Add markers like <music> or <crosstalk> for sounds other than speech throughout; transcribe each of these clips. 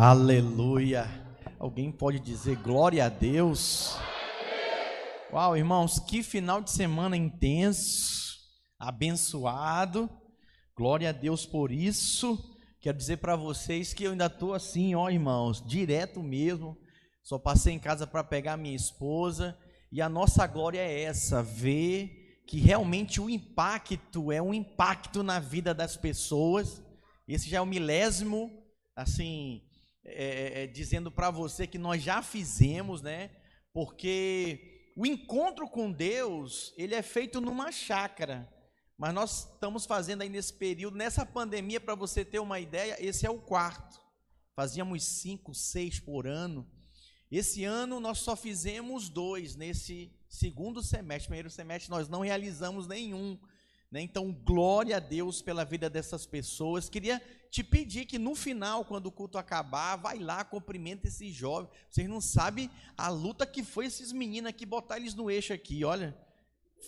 Aleluia. Alguém pode dizer glória a Deus? Uau, irmãos, que final de semana intenso, abençoado. Glória a Deus por isso. Quero dizer para vocês que eu ainda estou assim, ó, irmãos, direto mesmo. Só passei em casa para pegar minha esposa. E a nossa glória é essa: ver que realmente o impacto é um impacto na vida das pessoas. Esse já é o milésimo, assim, é, é, é, dizendo para você que nós já fizemos, né? Porque o encontro com Deus, ele é feito numa chácara. Mas nós estamos fazendo aí nesse período, nessa pandemia, para você ter uma ideia, esse é o quarto. Fazíamos cinco, seis por ano. Esse ano nós só fizemos dois nesse segundo semestre. Primeiro semestre nós não realizamos nenhum. Né? Então, glória a Deus pela vida dessas pessoas. Queria te pedir que no final, quando o culto acabar, vai lá, cumprimenta esses jovens. Vocês não sabem a luta que foi esses meninos aqui, botar eles no eixo aqui, olha.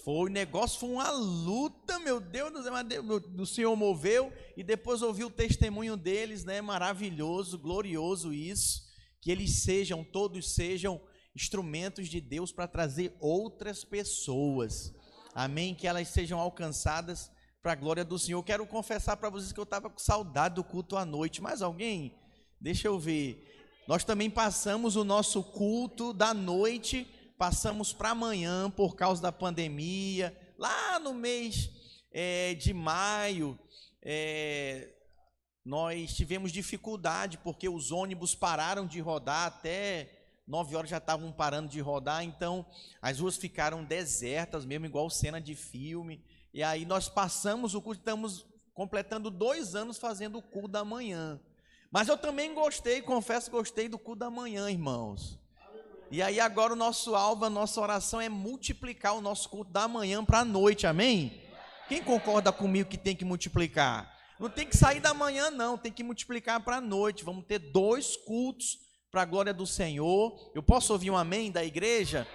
Foi, o negócio foi uma luta, meu Deus do céu, o Senhor moveu, e depois ouvi o testemunho deles, né? Maravilhoso, glorioso isso. Que eles sejam, todos sejam instrumentos de Deus para trazer outras pessoas. Amém? Que elas sejam alcançadas para a glória do Senhor. Quero confessar para vocês que eu estava com saudade do culto à noite. Mais alguém? Deixa eu ver. Nós também passamos o nosso culto da noite, passamos para amanhã por causa da pandemia. Lá no mês é, de maio, é, nós tivemos dificuldade porque os ônibus pararam de rodar até nove horas já estavam parando de rodar, então as ruas ficaram desertas mesmo, igual cena de filme. E aí nós passamos o culto, estamos completando dois anos fazendo o culto da manhã. Mas eu também gostei, confesso, gostei do culto da manhã, irmãos. E aí agora o nosso alvo, a nossa oração é multiplicar o nosso culto da manhã para a noite, amém? Quem concorda comigo que tem que multiplicar? Não tem que sair da manhã, não, tem que multiplicar para a noite. Vamos ter dois cultos para a glória do Senhor. Eu posso ouvir um amém da igreja?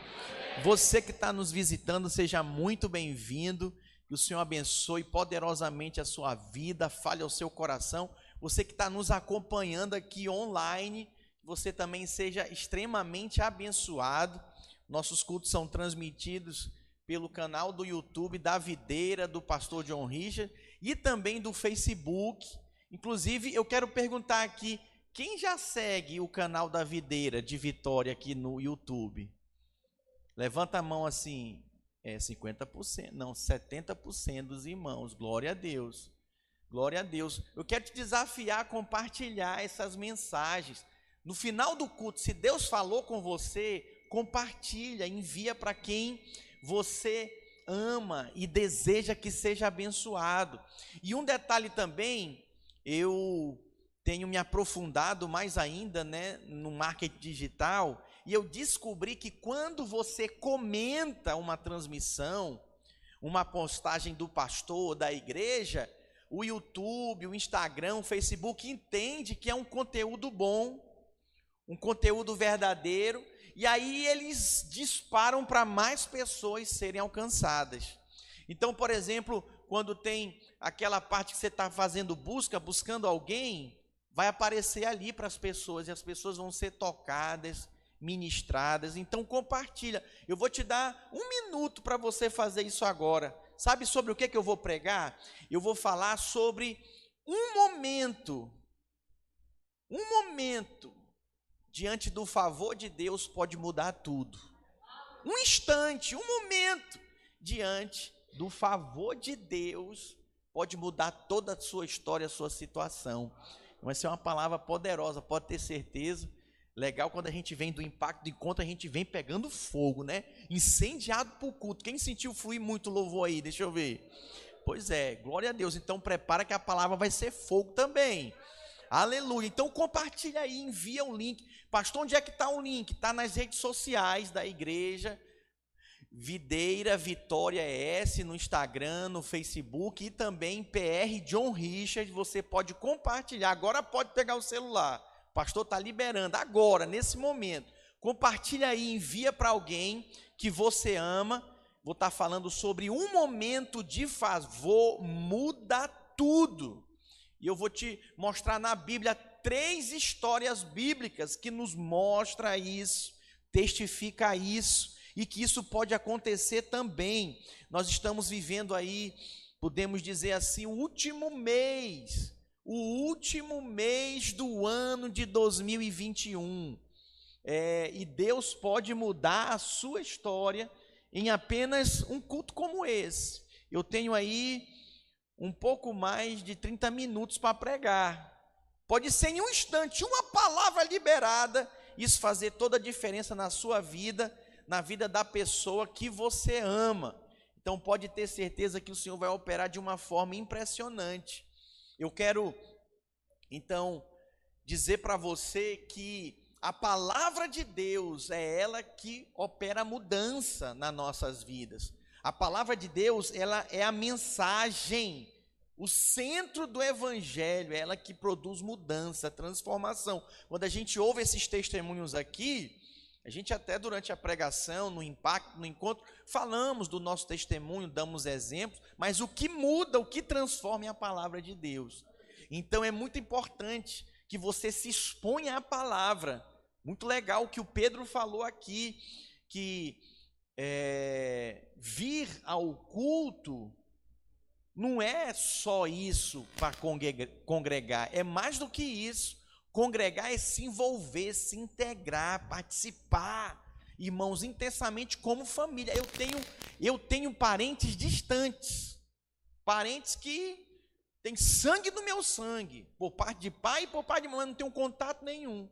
Você que está nos visitando, seja muito bem-vindo. Que o Senhor abençoe poderosamente a sua vida, fale ao seu coração. Você que está nos acompanhando aqui online, você também seja extremamente abençoado. Nossos cultos são transmitidos pelo canal do YouTube da Videira do Pastor John Richard e também do Facebook. Inclusive, eu quero perguntar aqui, quem já segue o canal da Videira de Vitória aqui no YouTube? Levanta a mão assim, é 50%, não, 70% dos irmãos. Glória a Deus. Glória a Deus. Eu quero te desafiar a compartilhar essas mensagens. No final do culto, se Deus falou com você, compartilha, envia para quem você ama e deseja que seja abençoado. E um detalhe também, eu tenho me aprofundado mais ainda, né, no marketing digital, e eu descobri que quando você comenta uma transmissão, uma postagem do pastor, da igreja, o YouTube, o Instagram, o Facebook entende que é um conteúdo bom, um conteúdo verdadeiro, e aí eles disparam para mais pessoas serem alcançadas. Então, por exemplo, quando tem aquela parte que você está fazendo busca, buscando alguém, vai aparecer ali para as pessoas, e as pessoas vão ser tocadas, ministradas. Então compartilha. Eu vou te dar um minuto para você fazer isso agora. Sabe sobre o que, que eu vou pregar? Eu vou falar sobre um momento, um momento diante do favor de Deus pode mudar tudo. Um instante, um momento diante do favor de Deus pode mudar toda a sua história, a sua situação. Vai ser uma palavra poderosa, pode ter certeza. Legal quando a gente vem do impacto do encontro, a gente vem pegando fogo, né? Incendiado por culto. Quem sentiu fluir muito louvor aí? Deixa eu ver. Pois é, glória a Deus. Então prepara que a palavra vai ser fogo também. Aleluia. Então compartilha aí, envia o link. Pastor, onde é que está o link? Está nas redes sociais da igreja. Videira Vitória S no Instagram, no Facebook e também PR John Richard. Você pode compartilhar. Agora pode pegar o celular pastor está liberando agora, nesse momento. Compartilha aí, envia para alguém que você ama. Vou estar tá falando sobre um momento de favor muda tudo. E eu vou te mostrar na Bíblia três histórias bíblicas que nos mostra isso, testifica isso e que isso pode acontecer também. Nós estamos vivendo aí, podemos dizer assim, o último mês, o último mês do ano de 2021. É, e Deus pode mudar a sua história em apenas um culto como esse. Eu tenho aí um pouco mais de 30 minutos para pregar. Pode ser em um instante, uma palavra liberada, isso fazer toda a diferença na sua vida, na vida da pessoa que você ama. Então pode ter certeza que o Senhor vai operar de uma forma impressionante. Eu quero então dizer para você que a palavra de Deus é ela que opera mudança nas nossas vidas. A palavra de Deus, ela é a mensagem o centro do evangelho é ela que produz mudança, transformação. Quando a gente ouve esses testemunhos aqui, a gente até durante a pregação, no impacto, no encontro, falamos do nosso testemunho, damos exemplos, mas o que muda, o que transforma é a palavra de Deus. Então é muito importante que você se exponha à palavra. Muito legal o que o Pedro falou aqui, que é, vir ao culto não é só isso para congregar, é mais do que isso. Congregar é se envolver, se integrar, participar, irmãos, intensamente como família. Eu tenho, eu tenho parentes distantes, parentes que têm sangue do meu sangue, por parte de pai e por parte de mãe, não tenho contato nenhum.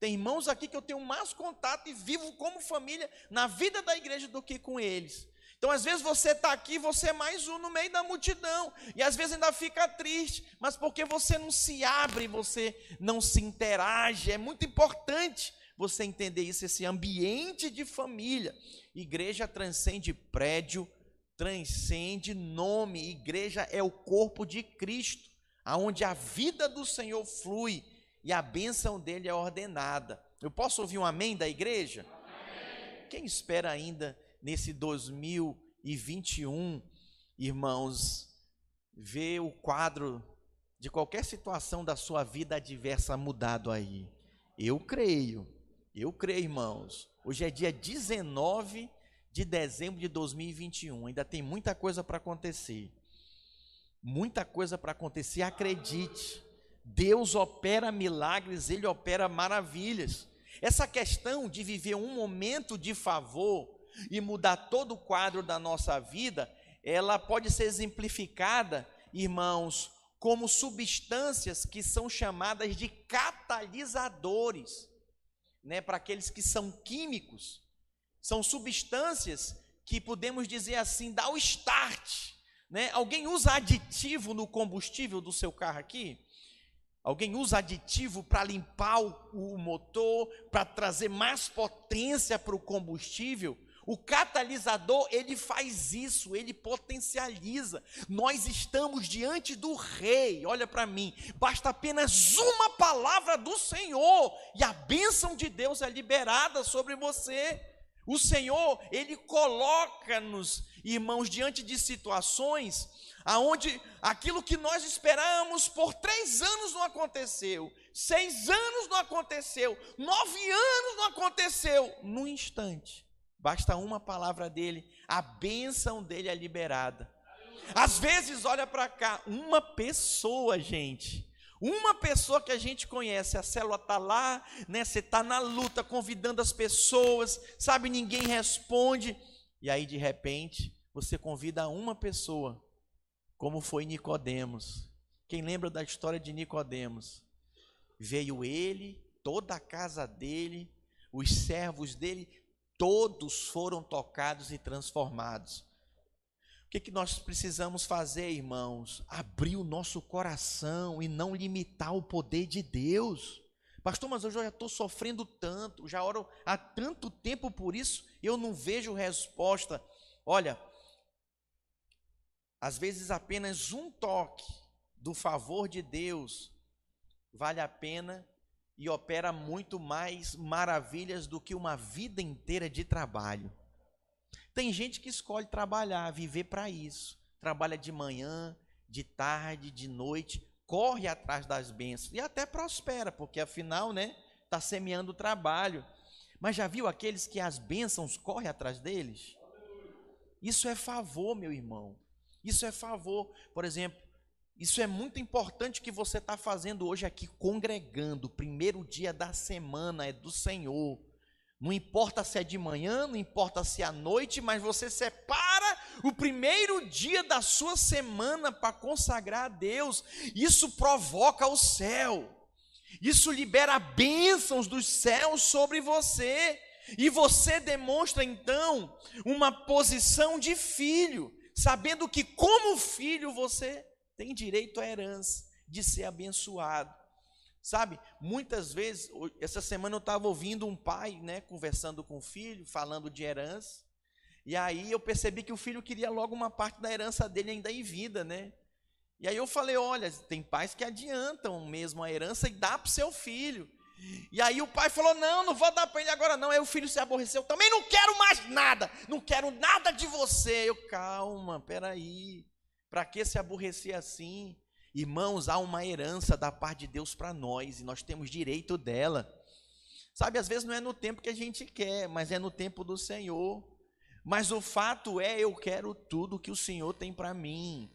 Tem irmãos aqui que eu tenho mais contato e vivo como família na vida da igreja do que com eles. Então, às vezes você está aqui, você é mais um no meio da multidão, e às vezes ainda fica triste, mas porque você não se abre, você não se interage. É muito importante você entender isso, esse ambiente de família. Igreja transcende prédio, transcende nome. Igreja é o corpo de Cristo, aonde a vida do Senhor flui e a bênção dele é ordenada. Eu posso ouvir um amém da igreja? Amém. Quem espera ainda nesse 2021, irmãos, ver o quadro de qualquer situação da sua vida adversa mudado aí. Eu creio, eu creio, irmãos. Hoje é dia 19 de dezembro de 2021, ainda tem muita coisa para acontecer. Muita coisa para acontecer, acredite. Deus opera milagres, ele opera maravilhas. Essa questão de viver um momento de favor, e mudar todo o quadro da nossa vida, ela pode ser exemplificada, irmãos, como substâncias que são chamadas de catalisadores, né, para aqueles que são químicos. São substâncias que podemos dizer assim, dá o start, né? Alguém usa aditivo no combustível do seu carro aqui? Alguém usa aditivo para limpar o, o motor, para trazer mais potência para o combustível? O catalisador, ele faz isso, ele potencializa. Nós estamos diante do rei. Olha para mim, basta apenas uma palavra do Senhor e a bênção de Deus é liberada sobre você. O Senhor, ele coloca-nos, irmãos, diante de situações aonde aquilo que nós esperamos por três anos não aconteceu, seis anos não aconteceu, nove anos não aconteceu, num instante Basta uma palavra dele, a bênção dele é liberada. Às vezes, olha para cá, uma pessoa, gente, uma pessoa que a gente conhece, a célula está lá, né? Você está na luta, convidando as pessoas, sabe, ninguém responde, e aí de repente você convida uma pessoa, como foi Nicodemos. Quem lembra da história de Nicodemos? Veio ele, toda a casa dele, os servos dele, todos foram tocados e transformados. O que, que nós precisamos fazer, irmãos? Abrir o nosso coração e não limitar o poder de Deus. Pastor, mas eu já estou sofrendo tanto, já oro há tanto tempo por isso, eu não vejo resposta. Olha, às vezes apenas um toque do favor de Deus vale a pena e opera muito mais maravilhas do que uma vida inteira de trabalho. Tem gente que escolhe trabalhar, viver para isso. Trabalha de manhã, de tarde, de noite, corre atrás das bênçãos e até prospera, porque afinal, né, está semeando o trabalho. Mas já viu aqueles que as bênçãos correm atrás deles? Isso é favor, meu irmão. Isso é favor. Por exemplo, isso é muito importante que você está fazendo hoje aqui, congregando. Primeiro dia da semana é do Senhor. Não importa se é de manhã, não importa se é à noite, mas você separa o primeiro dia da sua semana para consagrar a Deus. Isso provoca o céu. Isso libera bênçãos dos céus sobre você. E você demonstra então uma posição de filho, sabendo que, como filho, você tem direito à herança, de ser abençoado. Sabe, muitas vezes, essa semana eu estava ouvindo um pai, né, conversando com o filho, falando de herança, e aí eu percebi que o filho queria logo uma parte da herança dele ainda em vida, né? E aí eu falei, olha, tem pais que adiantam mesmo a herança e dá para o seu filho. E aí o pai falou: Não, não vou dar para ele agora, não. Aí o filho se aborreceu. Também não quero mais nada. Não quero nada de você. Eu, calma, peraí. Para que se aborrecer assim? Irmãos, há uma herança da parte de Deus para nós e nós temos direito dela. Sabe, às vezes não é no tempo que a gente quer, mas é no tempo do Senhor. Mas o fato é, eu quero tudo que o Senhor tem para mim.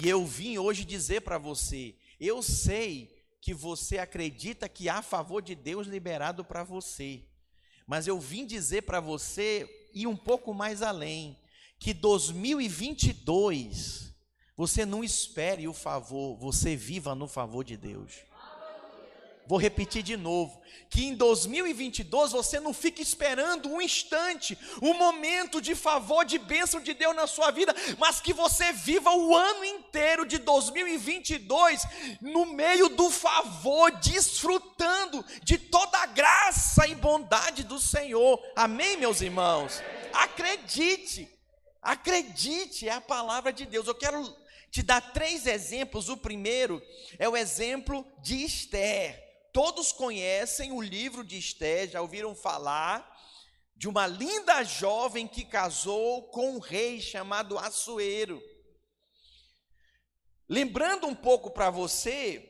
E eu vim hoje dizer para você: eu sei que você acredita que há favor de Deus liberado para você, mas eu vim dizer para você ir um pouco mais além, que 2022 você não espere o favor, você viva no favor de Deus. Vou repetir de novo: que em 2022 você não fique esperando um instante, um momento de favor, de bênção de Deus na sua vida, mas que você viva o ano inteiro de 2022 no meio do favor, desfrutando de toda a graça e bondade do Senhor. Amém, meus irmãos? Acredite, acredite, é a palavra de Deus. Eu quero te dar três exemplos. O primeiro é o exemplo de Esther. Todos conhecem o livro de Esther, já ouviram falar de uma linda jovem que casou com um rei chamado Assuero. Lembrando um pouco para você,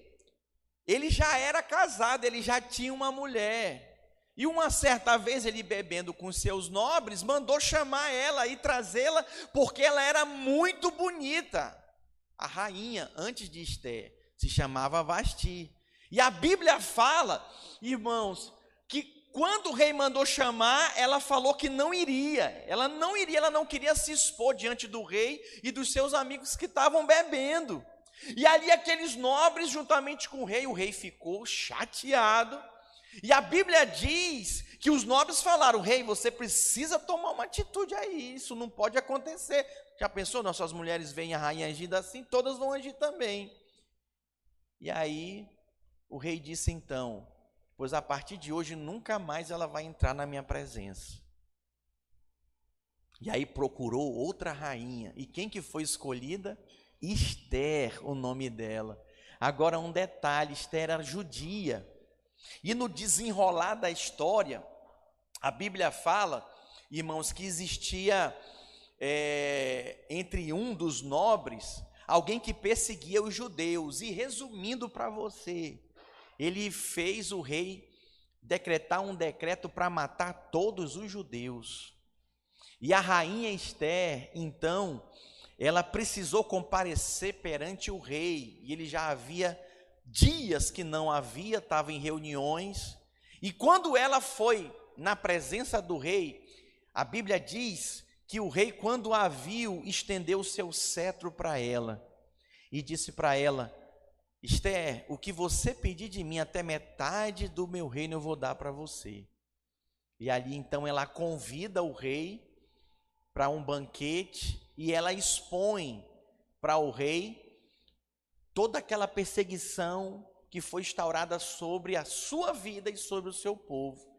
ele já era casado, ele já tinha uma mulher. E uma certa vez ele bebendo com seus nobres, mandou chamar ela e trazê-la, porque ela era muito bonita a rainha, antes de Esther, se chamava Vasti. E a Bíblia fala, irmãos, que quando o rei mandou chamar, ela falou que não iria. Ela não iria, ela não queria se expor diante do rei e dos seus amigos que estavam bebendo. E ali aqueles nobres, juntamente com o rei, o rei ficou chateado. E a Bíblia diz que os nobres falaram: Rei, você precisa tomar uma atitude aí, isso não pode acontecer. Já pensou? Nossas mulheres veem a rainha agindo assim, todas vão agir também. E aí o rei disse então: Pois a partir de hoje nunca mais ela vai entrar na minha presença. E aí procurou outra rainha. E quem que foi escolhida? Esther, o nome dela. Agora um detalhe, Esther era judia. E no desenrolar da história, a Bíblia fala, irmãos, que existia é, entre um dos nobres, alguém que perseguia os judeus. E resumindo para você, ele fez o rei decretar um decreto para matar todos os judeus. E a rainha Esther, então, ela precisou comparecer perante o rei, e ele já havia dias que não havia, estava em reuniões. E quando ela foi na presença do rei, a Bíblia diz que o rei, quando a viu, estendeu o seu cetro para ela e disse para ela: Esther, o que você pedir de mim, até metade do meu reino eu vou dar para você. E ali então ela convida o rei para um banquete e ela expõe para o rei toda aquela perseguição que foi instaurada sobre a sua vida e sobre o seu povo.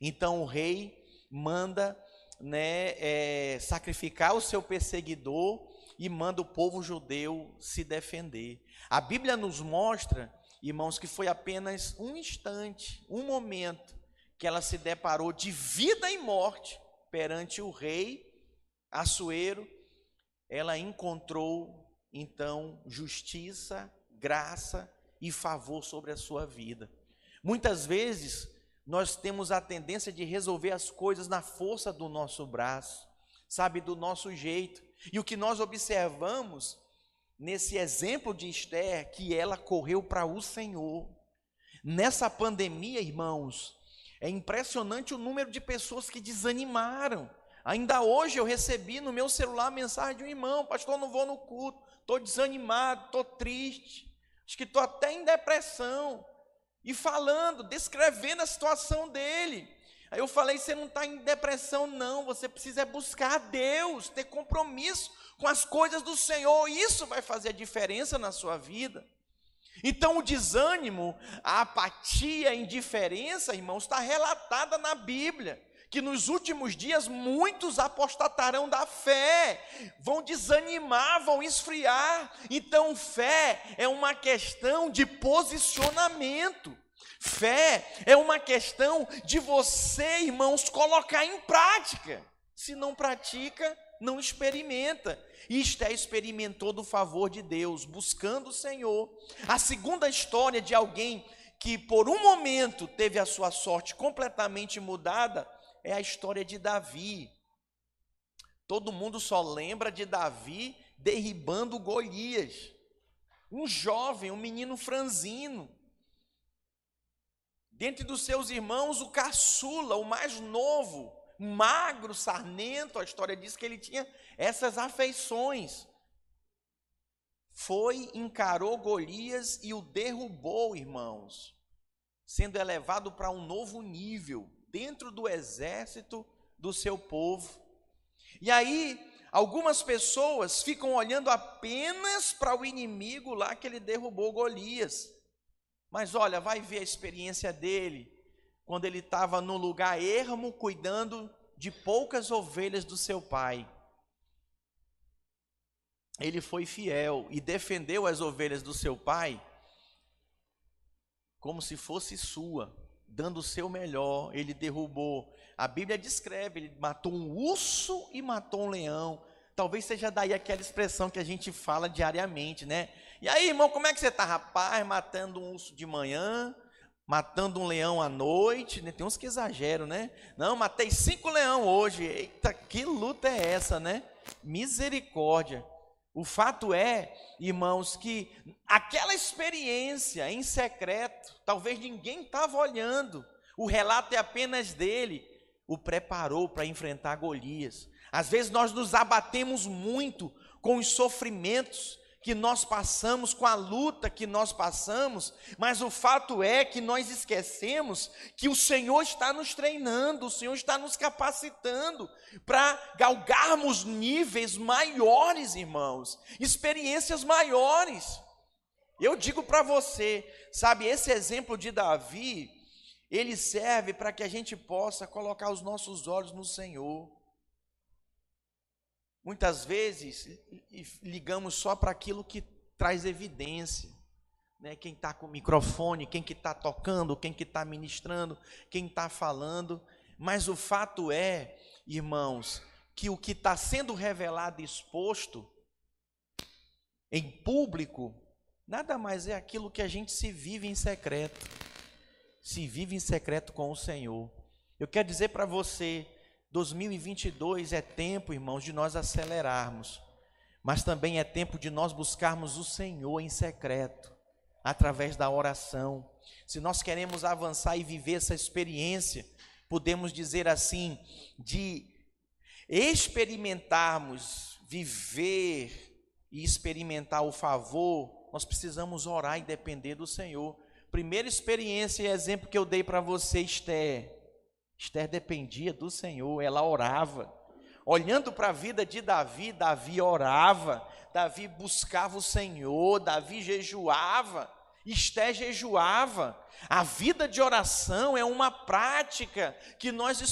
Então o rei manda né, é, sacrificar o seu perseguidor e manda o povo judeu se defender. A Bíblia nos mostra, irmãos, que foi apenas um instante, um momento, que ela se deparou de vida e morte perante o rei Assuero. Ela encontrou então justiça, graça e favor sobre a sua vida. Muitas vezes nós temos a tendência de resolver as coisas na força do nosso braço, sabe, do nosso jeito. E o que nós observamos nesse exemplo de Esther, que ela correu para o Senhor. Nessa pandemia, irmãos, é impressionante o número de pessoas que desanimaram. Ainda hoje eu recebi no meu celular a mensagem de um irmão: Pastor, não vou no culto, estou desanimado, estou triste, acho que estou até em depressão. E falando, descrevendo a situação dele. Aí eu falei: Você não está em depressão, não, você precisa buscar a Deus, ter compromisso com as coisas do Senhor, isso vai fazer a diferença na sua vida. Então, o desânimo, a apatia, a indiferença, irmãos, está relatada na Bíblia. Que nos últimos dias muitos apostatarão da fé, vão desanimar, vão esfriar. Então, fé é uma questão de posicionamento. Fé é uma questão de você, irmãos, colocar em prática. Se não pratica, não experimenta. Esté experimentou do favor de Deus, buscando o Senhor. A segunda história de alguém que por um momento teve a sua sorte completamente mudada é a história de Davi. Todo mundo só lembra de Davi derribando Golias. Um jovem, um menino franzino. Dentre dos seus irmãos, o caçula, o mais novo, magro, sarnento, a história diz que ele tinha essas afeições. Foi, encarou Golias e o derrubou, irmãos, sendo elevado para um novo nível dentro do exército do seu povo. E aí, algumas pessoas ficam olhando apenas para o inimigo lá que ele derrubou Golias. Mas olha, vai ver a experiência dele quando ele estava no lugar ermo, cuidando de poucas ovelhas do seu pai. Ele foi fiel e defendeu as ovelhas do seu pai como se fosse sua, dando o seu melhor. Ele derrubou. A Bíblia descreve: ele matou um urso e matou um leão. Talvez seja daí aquela expressão que a gente fala diariamente, né? E aí, irmão, como é que você está? Rapaz, matando um urso de manhã, matando um leão à noite, né? tem uns que exageram, né? Não, matei cinco leão hoje. Eita, que luta é essa, né? Misericórdia. O fato é, irmãos, que aquela experiência em secreto, talvez ninguém estava olhando, o relato é apenas dele, o preparou para enfrentar Golias. Às vezes nós nos abatemos muito com os sofrimentos, que nós passamos, com a luta que nós passamos, mas o fato é que nós esquecemos que o Senhor está nos treinando, o Senhor está nos capacitando para galgarmos níveis maiores, irmãos, experiências maiores. Eu digo para você, sabe, esse exemplo de Davi, ele serve para que a gente possa colocar os nossos olhos no Senhor. Muitas vezes ligamos só para aquilo que traz evidência. Né? Quem está com o microfone, quem que está tocando, quem que está ministrando, quem está falando. Mas o fato é, irmãos, que o que está sendo revelado e exposto em público, nada mais é aquilo que a gente se vive em secreto. Se vive em secreto com o Senhor. Eu quero dizer para você, 2022 é tempo, irmãos, de nós acelerarmos, mas também é tempo de nós buscarmos o Senhor em secreto, através da oração. Se nós queremos avançar e viver essa experiência, podemos dizer assim, de experimentarmos, viver e experimentar o favor, nós precisamos orar e depender do Senhor. Primeira experiência e exemplo que eu dei para você, Esther, Esther dependia do Senhor, ela orava. Olhando para a vida de Davi, Davi orava, Davi buscava o Senhor, Davi jejuava, Esther jejuava. A vida de oração é uma prática que nós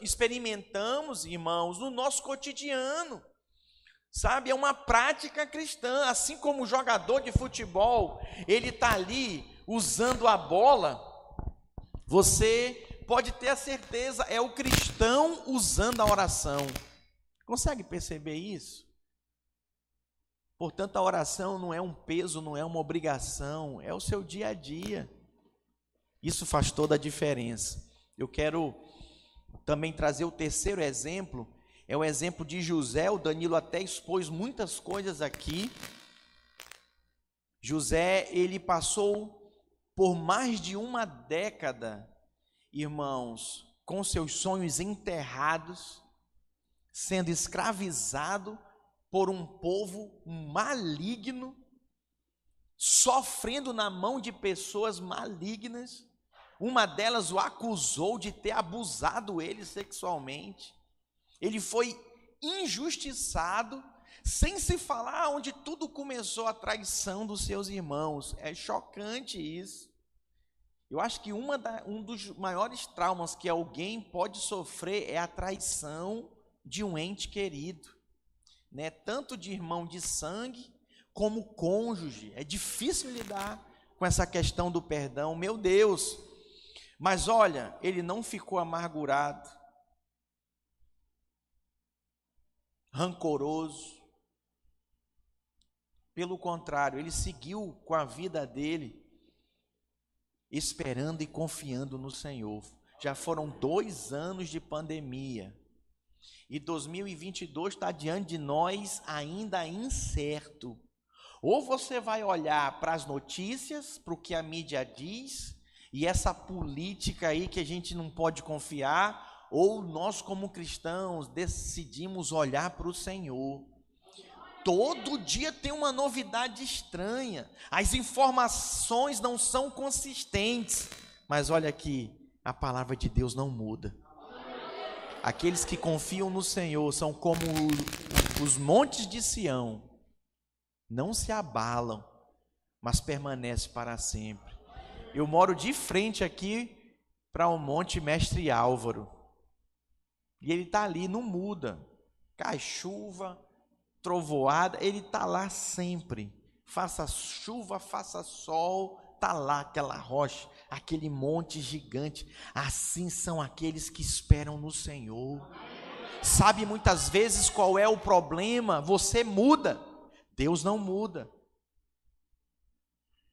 experimentamos, irmãos, no nosso cotidiano. Sabe, é uma prática cristã, assim como o jogador de futebol, ele está ali usando a bola, você pode ter a certeza, é o cristão usando a oração. Consegue perceber isso? Portanto, a oração não é um peso, não é uma obrigação, é o seu dia a dia. Isso faz toda a diferença. Eu quero também trazer o terceiro exemplo, é o exemplo de José. O Danilo até expôs muitas coisas aqui. José, ele passou por mais de uma década, irmãos, com seus sonhos enterrados, sendo escravizado por um povo maligno, sofrendo na mão de pessoas malignas. Uma delas o acusou de ter abusado ele sexualmente. Ele foi injustiçado, sem se falar onde tudo começou a traição dos seus irmãos. É chocante isso. Eu acho que da, um dos maiores traumas que alguém pode sofrer é a traição de um ente querido, né? Tanto de irmão de sangue como cônjuge. É difícil lidar com essa questão do perdão. Meu Deus, mas olha, ele não ficou amargurado, rancoroso. Pelo contrário, ele seguiu com a vida dele, esperando e confiando no Senhor. Já foram dois anos de pandemia. E 2022 está diante de nós ainda incerto. Ou você vai olhar para as notícias, para o que a mídia diz, e essa política aí que a gente não pode confiar, ou nós, como cristãos, decidimos olhar para o Senhor. Todo dia tem uma novidade estranha, as informações não são consistentes, mas olha aqui, a palavra de Deus não muda. Aqueles que confiam no Senhor são como os montes de Sião, não se abalam, mas permanecem para sempre. Eu moro de frente aqui para o Monte Mestre Álvaro. E ele está ali, não muda. Cai chuva, trovoada, ele está lá sempre. Faça chuva, faça sol, está lá aquela rocha, aquele monte gigante. Assim são aqueles que esperam no Senhor. Sabe muitas vezes qual é o problema? Você muda, Deus não muda.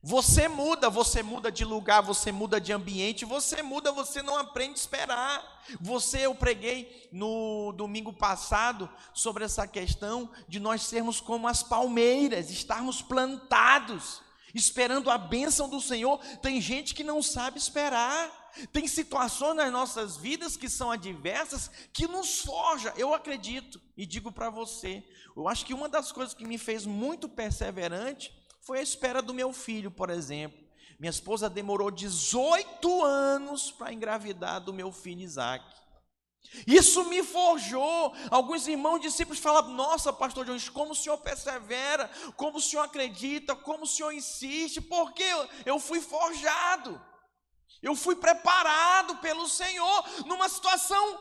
Você muda, você muda de lugar, você muda de ambiente, você muda, você não aprende a esperar. Você, eu preguei no domingo passado sobre essa questão de nós sermos como as palmeiras, estarmos plantados, esperando a bênção do Senhor. Tem gente que não sabe esperar. Tem situações nas nossas vidas que são adversas, que nos forja. Eu acredito e digo para você, eu acho que uma das coisas que me fez muito perseverante foi a espera do meu filho, por exemplo. Minha esposa demorou 18 anos para engravidar do meu filho Isaac. Isso me forjou. Alguns irmãos discípulos falavam: Nossa, pastor Jones, como o senhor persevera, como o senhor acredita, como o senhor insiste, porque eu fui forjado, eu fui preparado pelo Senhor numa situação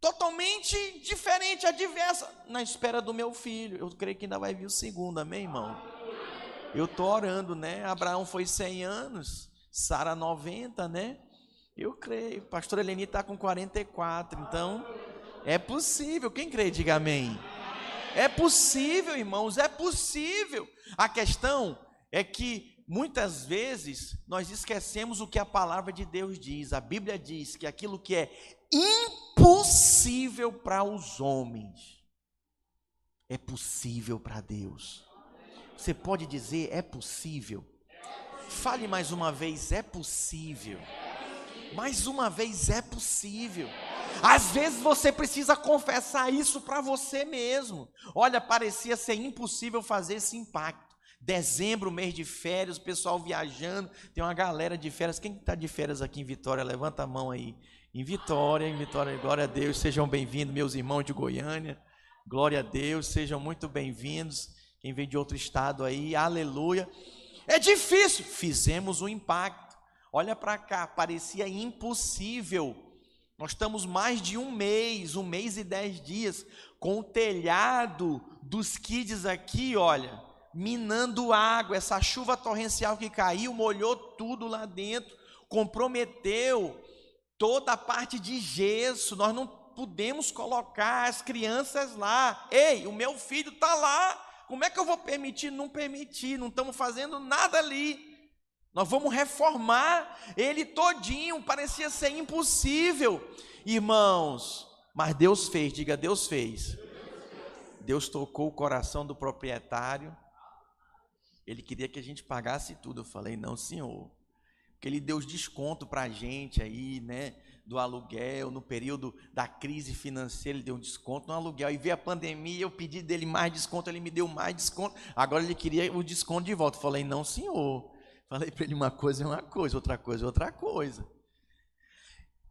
totalmente diferente, adversa, na espera do meu filho. Eu creio que ainda vai vir o segundo, amém, irmão? Eu tô orando, né? Abraão foi 100 anos, Sara 90, né? Eu creio. Pastor Eleni está com 44, então é possível. Quem crê, diga amém. É possível, irmãos, é possível. A questão é que muitas vezes nós esquecemos o que a palavra de Deus diz. A Bíblia diz que aquilo que é impossível para os homens é possível para Deus. Você pode dizer: é possível? Fale mais uma vez: é possível. Mais uma vez: é possível. Às vezes você precisa confessar isso para você mesmo. Olha, parecia ser impossível fazer esse impacto. Dezembro, mês de férias, o pessoal viajando, tem uma galera de férias. Quem está de férias aqui em Vitória? Levanta a mão aí. Em Vitória, em Vitória, glória a Deus, sejam bem-vindos, meus irmãos de Goiânia. Glória a Deus, sejam muito bem-vindos. Quem vem de outro estado aí, aleluia. É difícil, fizemos um impacto. Olha para cá, parecia impossível. Nós estamos mais de um mês, um mês e dez dias, com o telhado dos kids aqui, olha, minando água. Essa chuva torrencial que caiu molhou tudo lá dentro, comprometeu toda a parte de gesso. Nós não podemos colocar as crianças lá. Ei, o meu filho está lá Como é que eu vou permitir? Não permitir, não estamos fazendo nada ali. Nós vamos reformar ele todinho, parecia ser impossível. Irmãos, mas Deus fez, diga Deus fez. Deus tocou o coração do proprietário. Ele queria que a gente pagasse tudo. Eu falei, não, senhor. Porque ele deu desconto para a gente aí, né? Do aluguel, no período da crise financeira, ele deu um desconto no aluguel. E veio a pandemia, eu pedi dele mais desconto, ele me deu mais desconto. Agora ele queria o desconto de volta. Eu falei, não, senhor. Falei para ele uma coisa é uma coisa, outra coisa é outra coisa.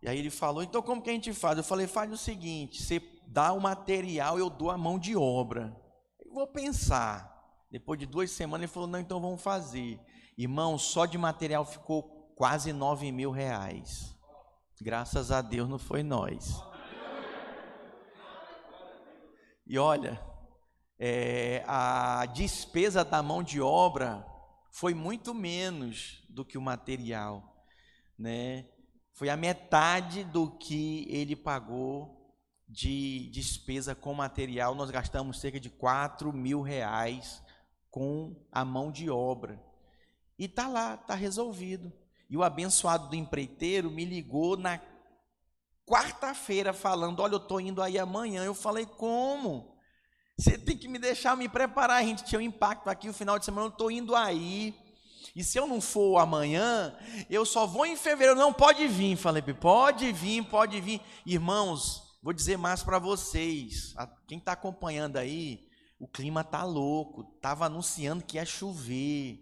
E aí ele falou, então como que a gente faz? Eu falei, faz o seguinte, você dá o material, eu dou a mão de obra. Eu vou pensar. Depois de duas semanas ele falou, não, então vamos fazer. Irmão, só de material ficou quase nove mil reais. Graças a Deus não foi nós. E olha, é, a despesa da mão de obra foi muito menos do que o material, né? Foi a metade do que ele pagou de despesa com material. Nós gastamos cerca de 4 mil reais com a mão de obra. E tá lá, tá resolvido. E o abençoado do empreiteiro me ligou na quarta-feira falando: "Olha, eu tô indo aí amanhã". Eu falei: "Como?" Você tem que me deixar me preparar. A gente tinha um impacto aqui no final de semana. Eu estou indo aí. E se eu não for amanhã, eu só vou em fevereiro. Não, pode vir. Falei, pode vir, pode vir. Irmãos, vou dizer mais para vocês. Quem está acompanhando aí, o clima tá louco. Estava anunciando que ia chover.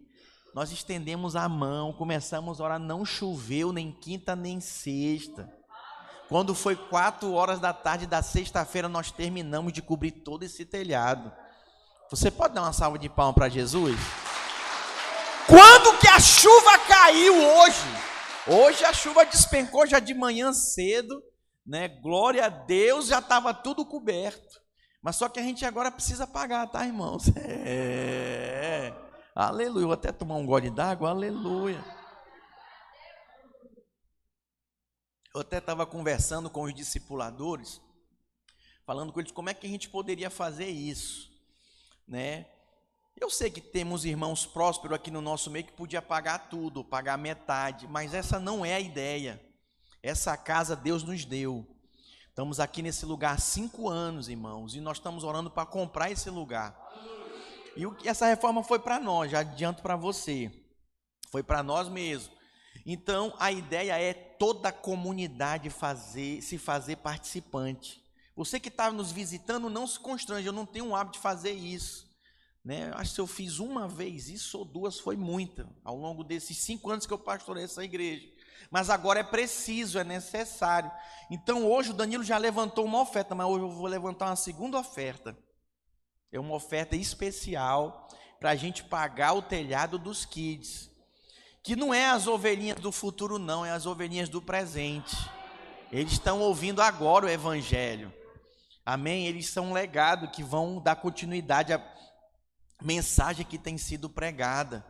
Nós estendemos a mão, começamos a orar. Não choveu nem quinta nem sexta. Quando foi quatro horas da tarde da sexta-feira, nós terminamos de cobrir todo esse telhado. Você pode dar uma salva de palmas para Jesus? Quando que a chuva caiu hoje? Hoje a chuva despencou já de manhã cedo, né? Glória a Deus, já estava tudo coberto. Mas só que a gente agora precisa pagar, tá, irmãos? <laughs> É. Aleluia. Vou até tomar um gole d'água. Aleluia. Eu até estava conversando com os discipuladores, falando com eles como é que a gente poderia fazer isso, né? Eu sei que temos irmãos prósperos aqui no nosso meio que podia pagar tudo, pagar metade, mas essa não é a ideia. Essa casa Deus nos deu. Estamos aqui nesse lugar há cinco anos, irmãos, e nós estamos orando para comprar esse lugar. E essa reforma foi para nós, já adianto para você. Foi para nós mesmos. Então, a ideia é toda a comunidade fazer, se fazer participante. Você que está nos visitando, não se constrange, eu não tenho o hábito de fazer isso. Né? Acho que se eu fiz uma vez isso ou duas, foi muita, ao longo desses cinco anos que eu pastorei essa igreja. Mas agora é preciso, é necessário. Então hoje o Danilo já levantou uma oferta, mas hoje eu vou levantar uma segunda oferta. É uma oferta especial para a gente pagar o telhado dos kids que não é as ovelhinhas do futuro, não, é as ovelhinhas do presente. Eles estão ouvindo agora o Evangelho. Amém? Eles são um legado que vão dar continuidade à mensagem que tem sido pregada.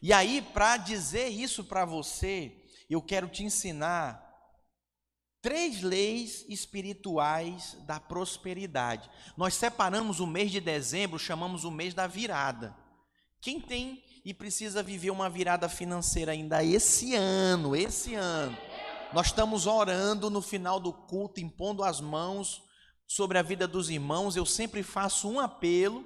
E aí, para dizer isso para você, eu quero te ensinar três leis espirituais da prosperidade. Nós separamos o mês de dezembro, chamamos o mês da virada. Quem tem e precisa viver uma virada financeira ainda esse ano, esse ano. Nós estamos orando no final do culto, impondo as mãos sobre a vida dos irmãos. Eu sempre faço um apelo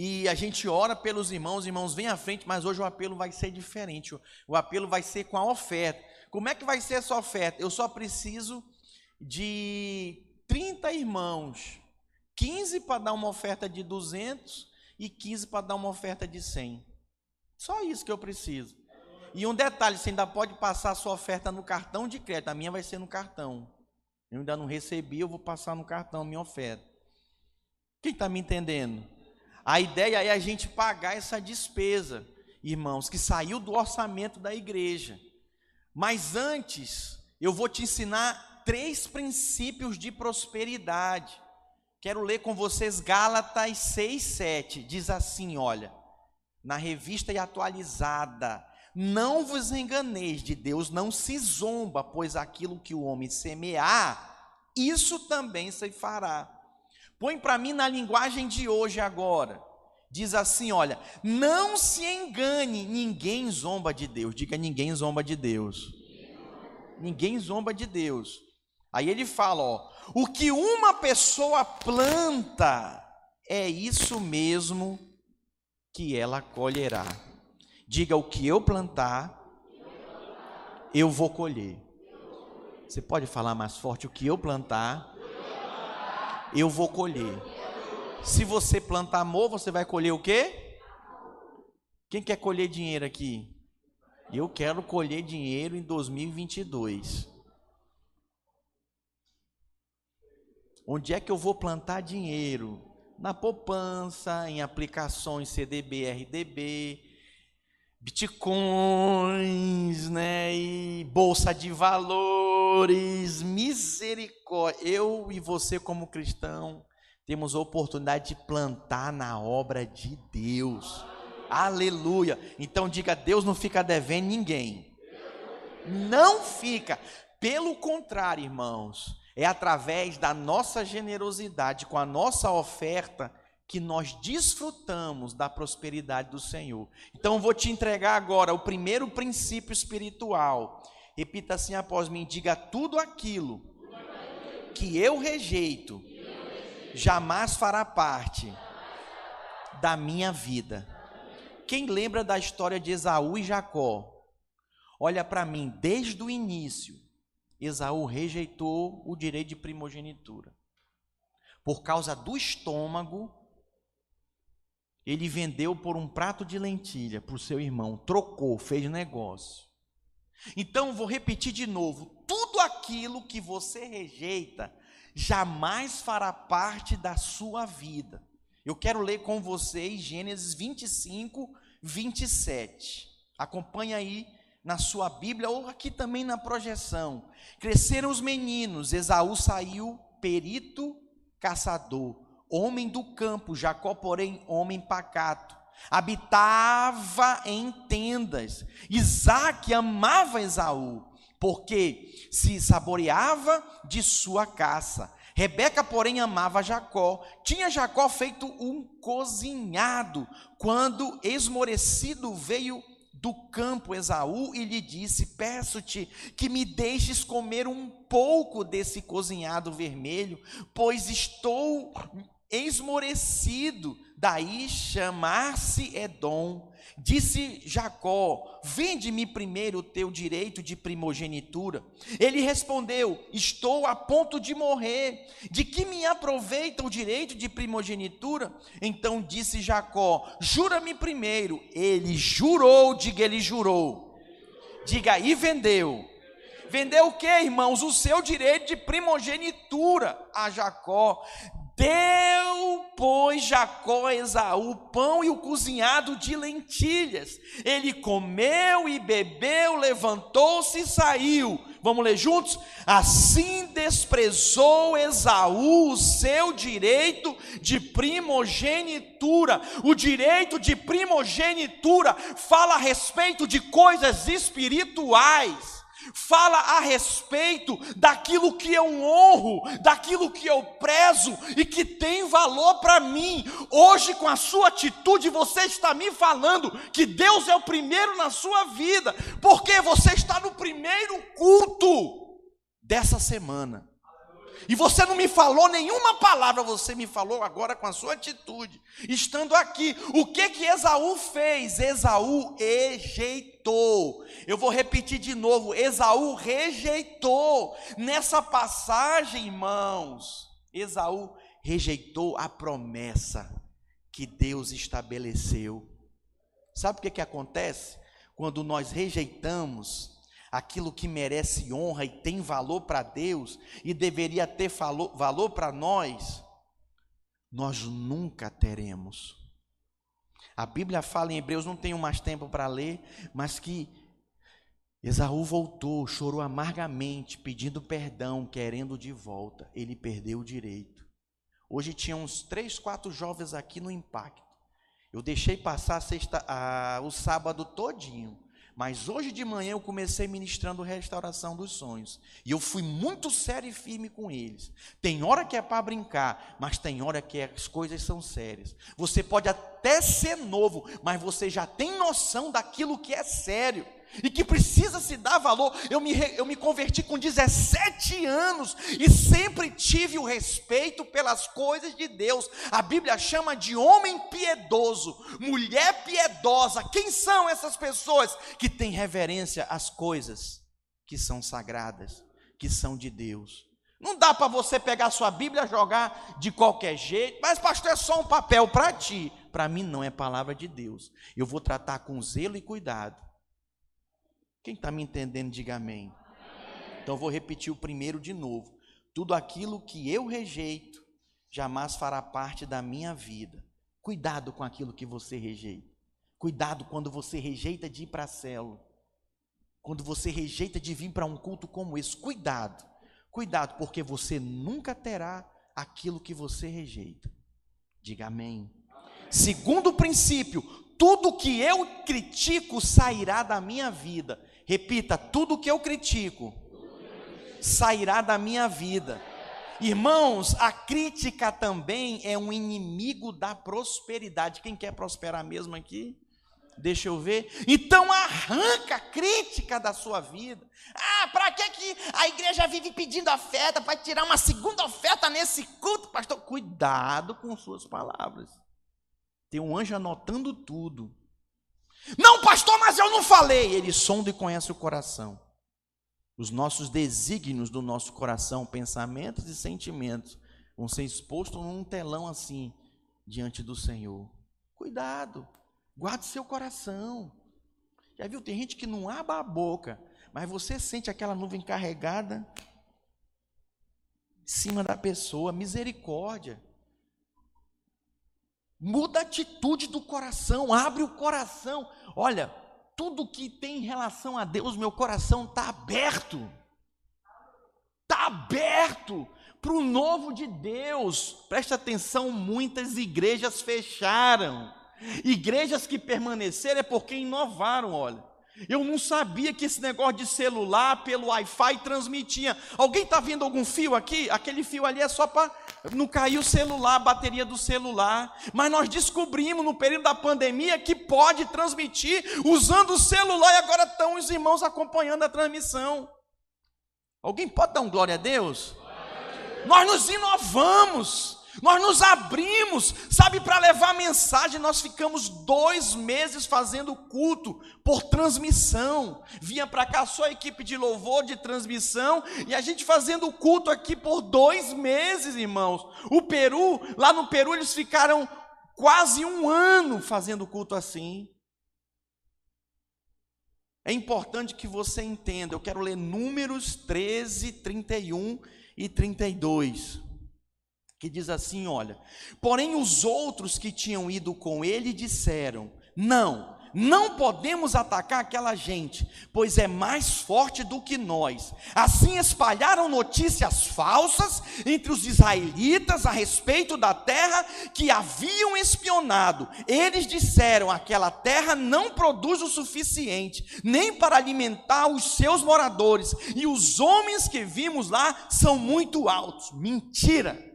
e a gente ora pelos irmãos, irmãos, vem à frente, mas hoje o apelo vai ser diferente. O apelo vai ser com a oferta. Como é que vai ser essa oferta? Eu só preciso de 30 irmãos, 15 para dar uma oferta de 200 e 15 para dar uma oferta de 100. Só isso que eu preciso. E um detalhe, você ainda pode passar a sua oferta no cartão de crédito. A minha vai ser no cartão. Eu ainda não recebi, eu vou passar no cartão a minha oferta. Quem está me entendendo? A ideia é a gente pagar essa despesa, irmãos, que saiu do orçamento da igreja. Mas antes, eu vou te ensinar três princípios de prosperidade Quero ler com vocês Gálatas 6, 7. Diz assim: olha, na revista e atualizada. Não vos enganeis, de Deus não se zomba, pois aquilo que o homem semear, isso também se fará. Põe para mim na linguagem de hoje agora. Diz assim, olha, não se engane, ninguém zomba de Deus. Diga, ninguém zomba de Deus. Ninguém zomba de Deus. Aí ele fala, ó, o que uma pessoa planta é isso mesmo que ela colherá. Diga o que eu plantar, eu vou colher. Você pode falar mais forte? O que eu plantar, eu vou colher. Se você plantar amor, você vai colher o quê? Quem quer colher dinheiro aqui? Eu quero colher dinheiro em 2022. Onde é que eu vou plantar dinheiro? Na poupança, em aplicações CDB, RDB, bitcoins, né, e bolsa de valores, misericórdia. Eu e você como cristão temos a oportunidade de plantar na obra de Deus. Aleluia. Então diga, Deus não fica devendo ninguém. Não fica. Pelo contrário, irmãos, é através da nossa generosidade, com a nossa oferta, que nós desfrutamos da prosperidade do Senhor. Então vou te entregar agora o primeiro princípio espiritual. Repita assim após mim: diga tudo aquilo que eu rejeito, jamais fará parte da minha vida. Quem lembra da história de Esaú e Jacó? Olha para mim, desde o início, Esaú rejeitou o direito de primogenitura. Por causa do estômago, ele vendeu por um prato de lentilha para o seu irmão, trocou, fez negócio. Então, vou repetir de novo: tudo aquilo que você rejeita jamais fará parte da sua vida. Eu quero ler com vocês Gênesis 25, 27. Acompanha aí na sua Bíblia ou aqui também na projeção. Cresceram os meninos, Esaú saiu perito caçador homem do campo, Jacó, porém, homem pacato. Habitava em tendas. Isaac amava Esaú, porque se saboreava de sua caça. Rebeca, porém, amava Jacó. Tinha Jacó feito um cozinhado, quando esmorecido veio do campo Esaú e lhe disse: Peço-te que me deixes comer um pouco desse cozinhado vermelho, pois estou esmorecido, daí chamar-se Edom. Disse Jacó: Vende-me primeiro o teu direito de primogenitura. Ele respondeu: Estou a ponto de morrer. De que me aproveita o direito de primogenitura? Então disse Jacó: Jura-me primeiro. Ele jurou, diga ele jurou. Diga e vendeu. Vendeu o que, irmãos? O seu direito de primogenitura a Jacó. Deu, pois, Jacó a Esaú pão e o cozinhado de lentilhas. Ele comeu e bebeu, levantou-se e saiu. Vamos ler juntos? Assim desprezou Esaú o seu direito de primogenitura. O direito de primogenitura fala a respeito de coisas espirituais fala a respeito daquilo que eu honro, daquilo que eu prezo e que tem valor para mim. Hoje, com a sua atitude, você está me falando que Deus é o primeiro na sua vida, porque você está no primeiro culto dessa semana. E você não me falou nenhuma palavra, você me falou agora com a sua atitude, estando aqui. O que que Esaú fez? Esaú rejeitou. Eu vou repetir de novo: Esaú rejeitou. Nessa passagem, irmãos, Esaú rejeitou a promessa que Deus estabeleceu. Sabe o que que acontece? Quando nós rejeitamos aquilo que merece honra e tem valor para Deus e deveria ter valor para nós, nós nunca teremos. A Bíblia fala em Hebreus, não tenho mais tempo para ler, mas que Esaú voltou, chorou amargamente, pedindo perdão, querendo de volta. Ele perdeu o direito. Hoje tinha uns três, quatro jovens aqui no impacto. Eu deixei passar a sexta, a, o sábado todinho Mas hoje de manhã eu comecei ministrando restauração dos sonhos. E eu fui muito sério e firme com eles. Tem hora que é para brincar, mas tem hora que as coisas são sérias. Você pode até ser novo, mas você já tem noção daquilo que é sério e que precisa se dar valor. Eu me, eu me converti com 17 anos e sempre tive o respeito pelas coisas de Deus. A Bíblia chama de homem piedoso, mulher piedosa. Quem são essas pessoas que têm reverência às coisas que são sagradas, que são de Deus? Não dá para você pegar sua Bíblia jogar de qualquer jeito, mas pastor é só um papel para ti. Para mim não é palavra de Deus. Eu vou tratar com zelo e cuidado quem está me entendendo, diga amém. Então vou repetir o primeiro de novo. Tudo aquilo que eu rejeito jamais fará parte da minha vida. Cuidado com aquilo que você rejeita. Cuidado quando você rejeita de ir para a célula. Quando você rejeita de vir para um culto como esse. Cuidado. Cuidado, porque você nunca terá aquilo que você rejeita. Diga amém. Segundo princípio, tudo que eu critico sairá da minha vida. Repita: tudo que eu critico sairá da minha vida. Irmãos, a crítica também é um inimigo da prosperidade. Quem quer prosperar mesmo aqui? Deixa eu ver. Então arranca a crítica da sua vida. Ah, para que, que a igreja vive pedindo oferta? Para tirar uma segunda oferta nesse culto, pastor? Cuidado com suas palavras. Tem um anjo anotando tudo. Não, pastor, mas eu não falei. Ele sonda e conhece o coração. Os nossos desígnios do nosso coração, pensamentos e sentimentos, vão ser expostos num telão assim, diante do Senhor. Cuidado, guarde seu coração. Já viu? Tem gente que não abre a boca, mas você sente aquela nuvem carregada em cima da pessoa. Misericórdia. Muda a atitude do coração, abre o coração. Olha, tudo que tem em relação a Deus, meu coração está aberto. Está aberto para o novo de Deus. Presta atenção, muitas igrejas fecharam. Igrejas que permaneceram é porque inovaram, olha. Eu não sabia que esse negócio de celular pelo Wi-Fi transmitia. Alguém está vendo algum fio aqui? Aquele fio ali é só para não cair o celular, a bateria do celular. Mas nós descobrimos no período da pandemia que pode transmitir usando o celular e agora estão os irmãos acompanhando a transmissão. Alguém pode dar um glória a Deus? Nós nos inovamos. Nós nos abrimos, sabe, para levar mensagem. Nós ficamos dois meses fazendo culto por transmissão. Vinha para cá só a equipe de louvor de transmissão e a gente fazendo culto aqui por dois meses, irmãos. O Peru, lá no Peru, eles ficaram quase um ano fazendo culto assim. É importante que você entenda. Eu quero ler Números 13, 31 e 32 que diz assim: olha, porém os outros que tinham ido com ele disseram: não, não podemos atacar aquela gente, pois é mais forte do que nós. Assim espalharam notícias falsas entre os israelitas a respeito da terra que haviam espionado. Eles disseram: aquela terra não produz o suficiente, nem para alimentar os seus moradores, e os homens que vimos lá são muito altos. Mentira!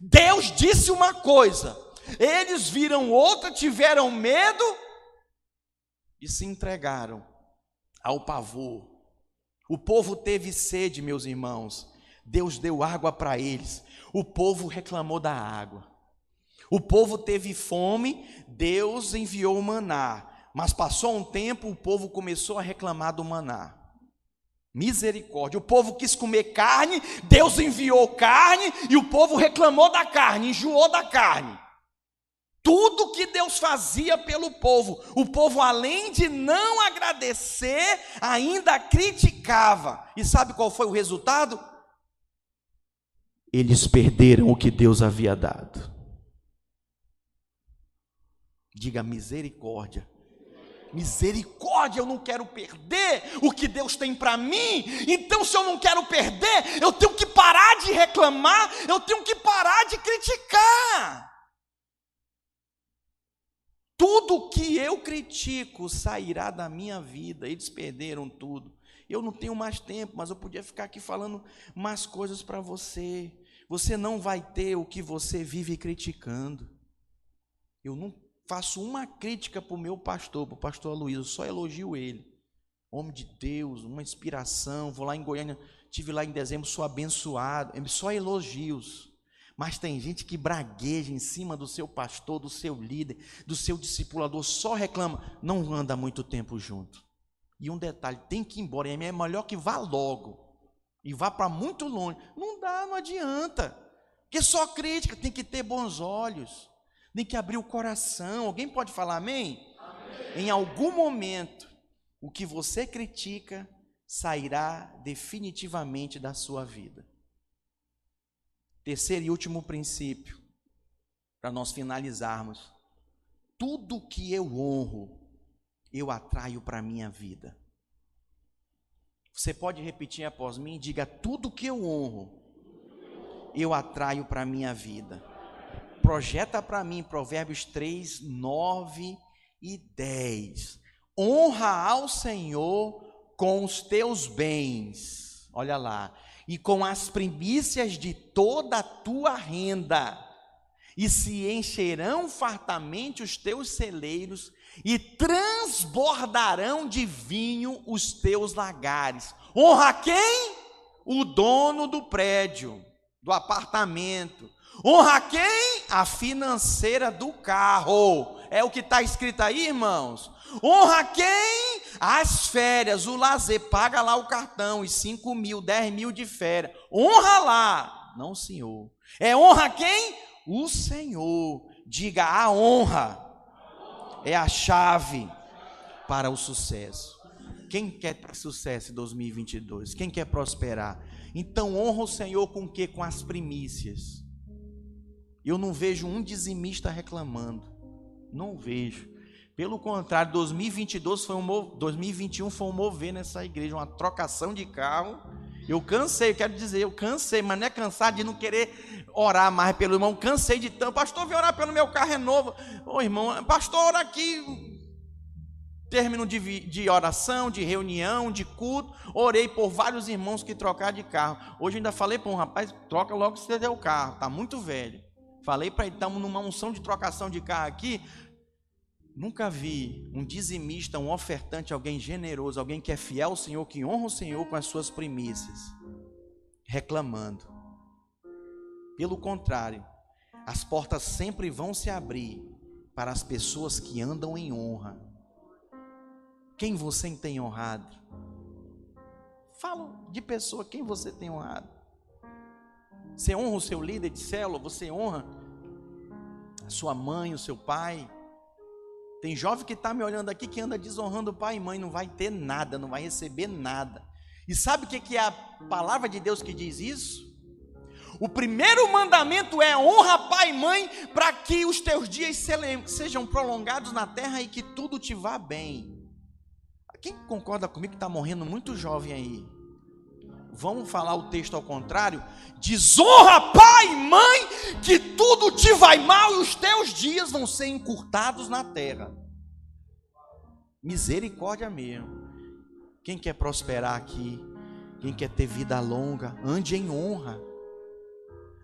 Deus disse uma coisa, eles viram outra, tiveram medo e se entregaram ao pavor. O povo teve sede, meus irmãos. Deus deu água para eles. O povo reclamou da água. O povo teve fome, Deus enviou o maná. Mas passou um tempo, o povo começou a reclamar do maná. Misericórdia. O povo quis comer carne, Deus enviou carne e o povo reclamou da carne, enjoou da carne. Tudo que Deus fazia pelo povo, o povo, além de não agradecer, ainda criticava. E sabe qual foi o resultado? Eles perderam o que Deus havia dado. Diga misericórdia. Misericórdia, eu não quero perder o que Deus tem para mim. Então, se eu não quero perder, eu tenho que parar de reclamar, eu tenho que parar de criticar. Tudo que eu critico sairá da minha vida. Eles perderam tudo. Eu não tenho mais tempo, mas eu podia ficar aqui falando mais coisas para você. Você não vai ter o que você vive criticando. Eu não faço uma crítica para o meu pastor, para o pastor Luiz, eu só elogio ele. Homem de Deus, uma inspiração. Vou lá em Goiânia, tive lá em dezembro, sou abençoado. Só elogios. Mas tem gente que bragueja em cima do seu pastor, do seu líder, do seu discipulador, só reclama, não anda muito tempo junto. E um detalhe, tem que ir embora, é melhor que vá logo. E vá para muito longe. Não dá, não adianta. Porque só crítica, tem que ter bons olhos. Tem que abrir o coração. Alguém pode falar amém? amém? Em algum momento, o que você critica sairá definitivamente da sua vida. Terceiro e último princípio, para nós finalizarmos: tudo que eu honro, eu atraio para a minha vida. Você pode repetir após mim? Diga: tudo que eu honro, eu atraio para a minha vida. Projeta para mim Provérbios 3, 9 e 10. Honra ao Senhor com os teus bens. Olha lá e com as primícias de toda a tua renda, e se encherão fartamente os teus celeiros, e transbordarão de vinho os teus lagares. Honra quem? O dono do prédio, do apartamento. Honra quem? A financeira do carro. É o que está escrito aí, irmãos. Honra quem? As férias, o lazer, paga lá o cartão, os 5 mil, 10 mil de férias. Honra lá. Não, senhor. É honra quem? O Senhor. Diga a honra. É a chave para o sucesso. Quem quer ter sucesso em 2022? Quem quer prosperar? Então honra o Senhor com o que? Com as primícias. Eu não vejo um dizimista reclamando. Não vejo. Pelo contrário, 2022 foi um 2021 foi um mover nessa igreja, uma trocação de carro. Eu cansei, quero dizer, eu cansei, mas não é cansar de não querer orar mais pelo irmão. Cansei de tanto. Pastor, vem orar pelo meu carro é novo. Ô irmão, pastor, ora aqui. Término de, de oração, de reunião, de culto. Orei por vários irmãos que trocaram de carro. Hoje ainda falei para um rapaz: troca logo se der o carro, está muito velho. Falei para ele: estamos numa unção de trocação de carro aqui. Nunca vi um dizimista, um ofertante, alguém generoso, alguém que é fiel ao Senhor, que honra o Senhor com as suas primícias, reclamando. Pelo contrário, as portas sempre vão se abrir para as pessoas que andam em honra. Quem você tem honrado? Falo de pessoa, quem você tem honrado? Você honra o seu líder de célula? Você honra a sua mãe, o seu pai? Tem jovem que está me olhando aqui que anda desonrando pai e mãe, não vai ter nada, não vai receber nada. E sabe o que é a palavra de Deus que diz isso? O primeiro mandamento é honra pai e mãe para que os teus dias sejam prolongados na terra e que tudo te vá bem. Quem concorda comigo que está morrendo muito jovem aí? Vamos falar o texto ao contrário? Desonra pai e mãe, que tudo te vai mal e os teus dias vão ser encurtados na terra. Misericórdia mesmo. Quem quer prosperar aqui, quem quer ter vida longa, ande em honra.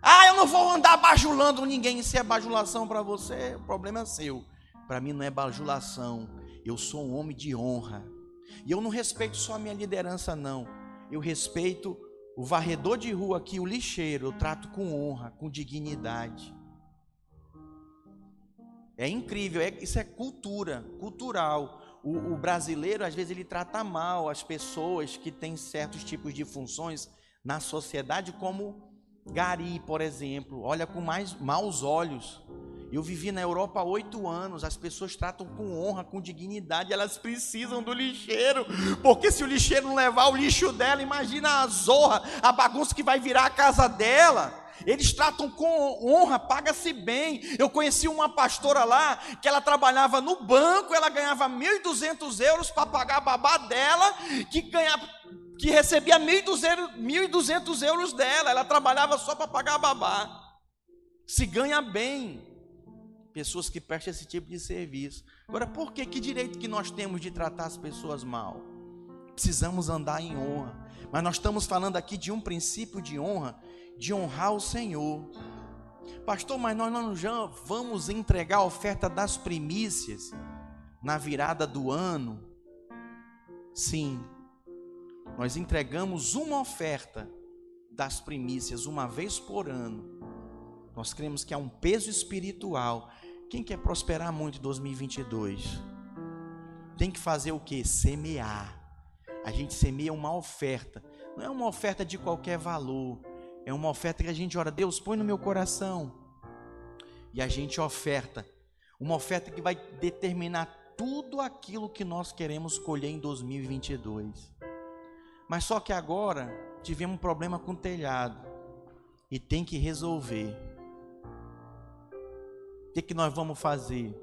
Ah, eu não vou andar bajulando ninguém. Se é bajulação para você, o problema é seu. Para mim não é bajulação. Eu sou um homem de honra. E eu não respeito só a minha liderança, não eu respeito o varredor de rua aqui, o lixeiro, eu trato com honra, com dignidade. É incrível, é, isso é cultura, cultural. O, o, brasileiro, às vezes, ele trata mal as pessoas que têm certos tipos de funções na sociedade, como gari, por exemplo, olha com mais maus olhos. Eu vivi na Europa oito anos, as pessoas tratam com honra, com dignidade, elas precisam do lixeiro, porque se o lixeiro não levar o lixo dela, imagina a zorra, a bagunça que vai virar a casa dela. Eles tratam com honra, paga-se bem. Eu conheci uma pastora lá que ela trabalhava no banco, ela ganhava 1.200 euros para pagar a babá dela, que ganhava que recebia 1.200 euros dela, ela trabalhava só para pagar a babá. Se ganha bem. Pessoas que prestam esse tipo de serviço. Agora, por que que direito que nós temos de tratar as pessoas mal? Precisamos andar em honra. Mas nós estamos falando aqui de um princípio de honra, de honrar o Senhor. Pastor, mas nós não já vamos entregar a oferta das primícias na virada do ano? Sim. Nós entregamos uma oferta das primícias uma vez por ano. Nós cremos que há um peso espiritual. Quem quer prosperar muito em 2022? Tem que fazer o que? Semear. A gente semeia uma oferta. Não é uma oferta de qualquer valor. É uma oferta que a gente ora, Deus, põe no meu coração. E a gente oferta. Uma oferta que vai determinar tudo aquilo que nós queremos colher em 2022. Mas só que agora tivemos um problema com o telhado e tem que resolver. O que, que nós vamos fazer?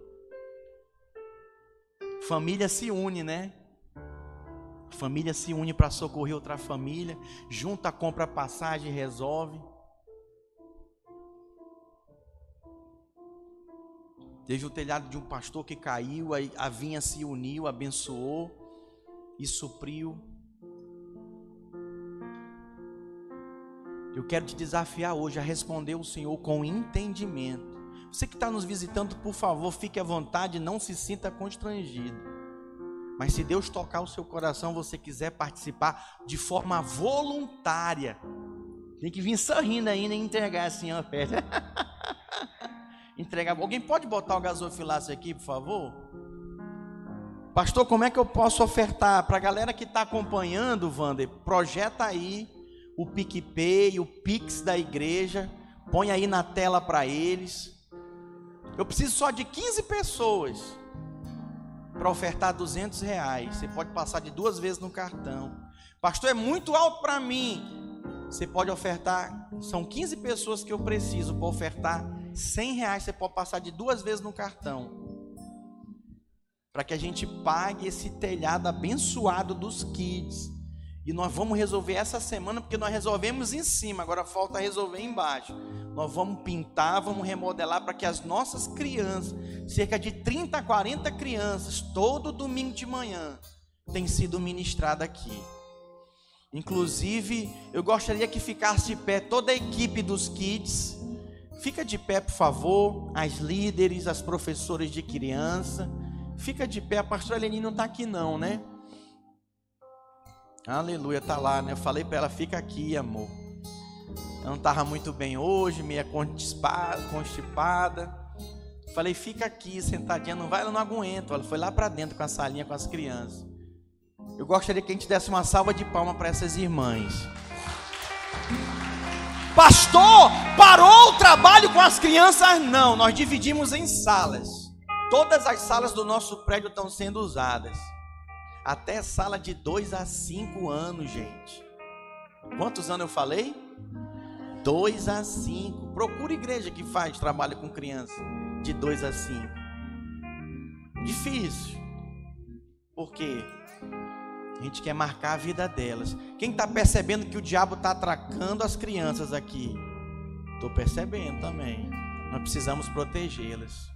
Família se une, né? Família se une para socorrer outra família, junta, compra passagem, resolve. Teve o telhado de um pastor que caiu, a vinha se uniu, abençoou e supriu. Eu quero te desafiar hoje a responder o Senhor com entendimento. Você que está nos visitando, por favor, fique à vontade, não se sinta constrangido. Mas se Deus tocar o seu coração, você quiser participar de forma voluntária, tem que vir sorrindo ainda e entregar assim a <laughs> oferta. entregar. Alguém pode botar o gasofilácio aqui, por favor? Pastor, como é que eu posso ofertar? Para a galera que está acompanhando, Wander, projeta aí o PicPay, o Pix da igreja, põe aí na tela para eles. Eu preciso só de 15 pessoas para ofertar 200 reais. Você pode passar de duas vezes no cartão. Pastor, é muito alto para mim. Você pode ofertar, são 15 pessoas que eu preciso para ofertar 100 reais você pode passar de duas vezes no cartão. Para que a gente pague esse telhado abençoado dos kids. E nós vamos resolver essa semana, porque nós resolvemos em cima, agora falta resolver embaixo. Nós vamos pintar, vamos remodelar para que as nossas crianças, cerca de 30 40 crianças, todo domingo de manhã, tem sido ministrada aqui. Inclusive, eu gostaria que ficasse de pé toda a equipe dos kids Fica de pé, por favor, as líderes, as professoras de criança. Fica de pé, a pastora Eleni não está aqui não, né? Aleluia, tá lá, né? Eu falei para ela, fica aqui, amor. Não estava muito bem hoje, meia constipada. Falei, fica aqui, sentadinha, não vai, ela não aguento. Ela foi lá para dentro com a salinha com as crianças. Eu gostaria que a gente desse uma salva de palmas para essas irmãs. Pastor, parou o trabalho com as crianças? Não, nós dividimos em salas. Todas as salas do nosso prédio estão sendo usadas. Até sala de 2 a 5 anos, gente. Quantos anos eu falei? 2 a 5. Procura igreja que faz trabalho com criança de 2 a 5. Difícil. Por quê? A gente quer marcar a vida delas. Quem está percebendo que o diabo está atracando as crianças aqui? Estou percebendo também. Nós precisamos protegê-las.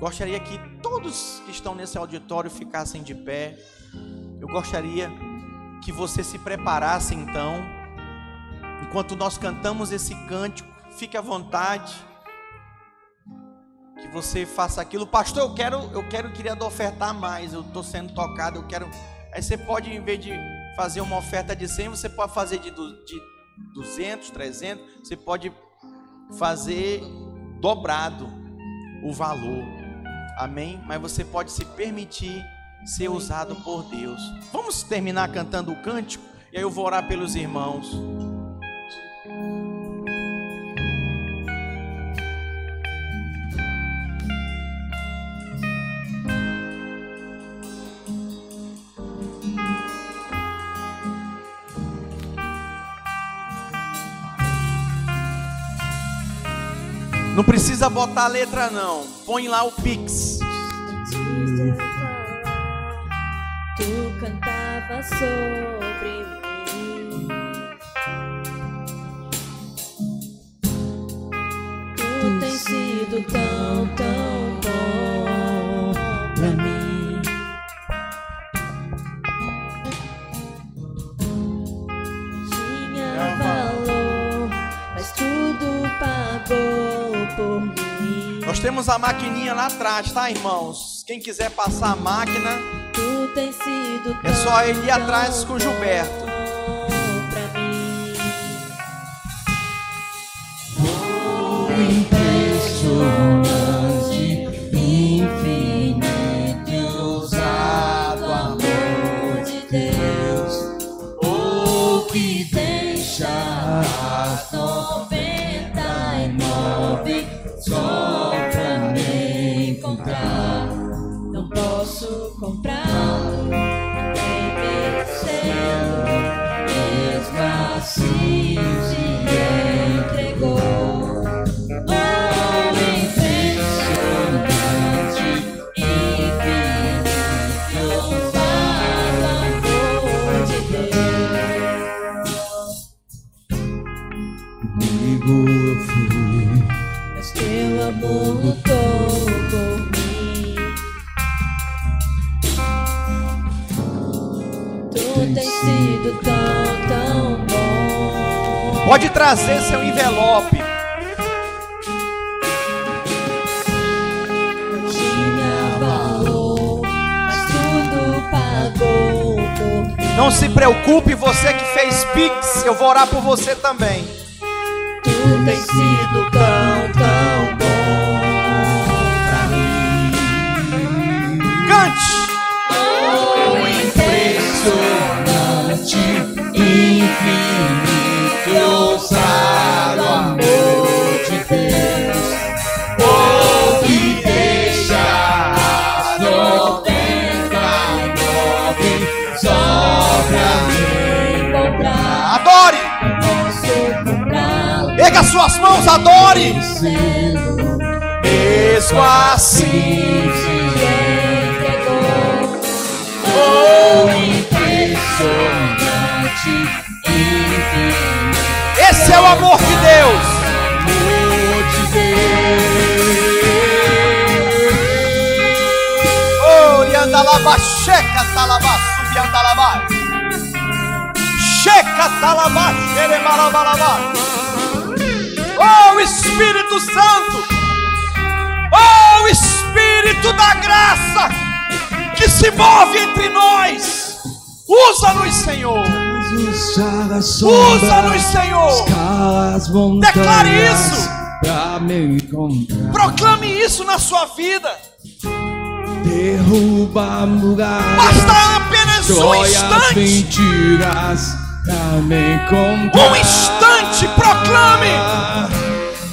Gostaria que todos que estão nesse auditório ficassem de pé. Eu gostaria que você se preparasse então. Enquanto nós cantamos esse cântico, fique à vontade. Que você faça aquilo. Pastor, eu quero, eu quero, queria ofertar mais. Eu estou sendo tocado, eu quero Aí você pode, em vez de fazer uma oferta de 100, você pode fazer de, de 200, 300, você pode fazer dobrado o valor. Amém? Mas você pode se permitir ser usado por Deus. Vamos terminar cantando o cântico e aí eu vou orar pelos irmãos. Não precisa botar a letra não. Põe lá o Pix. estava sobre mim. Tu tens sido tão, tão bom pra mim. Tinha valor, mas tudo pagou por mim. Nós temos a maquininha lá atrás, tá, irmãos? Quem quiser passar a máquina. É só ele ir atrás com o Gilberto. bom pra mim. impressionante, infinito ousado amor de Deus, o que deixa as noventa e nove só pra me encontrar. Comprá-lo, trazer seu envelope. Não se preocupe, você que fez Pix, eu vou orar por você também. Tu tens sido tão adore! Mesmo assim. entregou. Oh, impressionante, Esse é o amor de Deus. Oh, checa, talaba, subiandalaba. Checa, talaba, xerebalabalaba. Oh, Espírito Santo. Oh, Espírito da graça que se move entre nós. Usa-nos, Senhor. Usa-nos, Senhor. Declare isso. Proclame isso na sua vida. Derruba muralhas. Basta apenas um instante. mentiras. Um instante, proclame.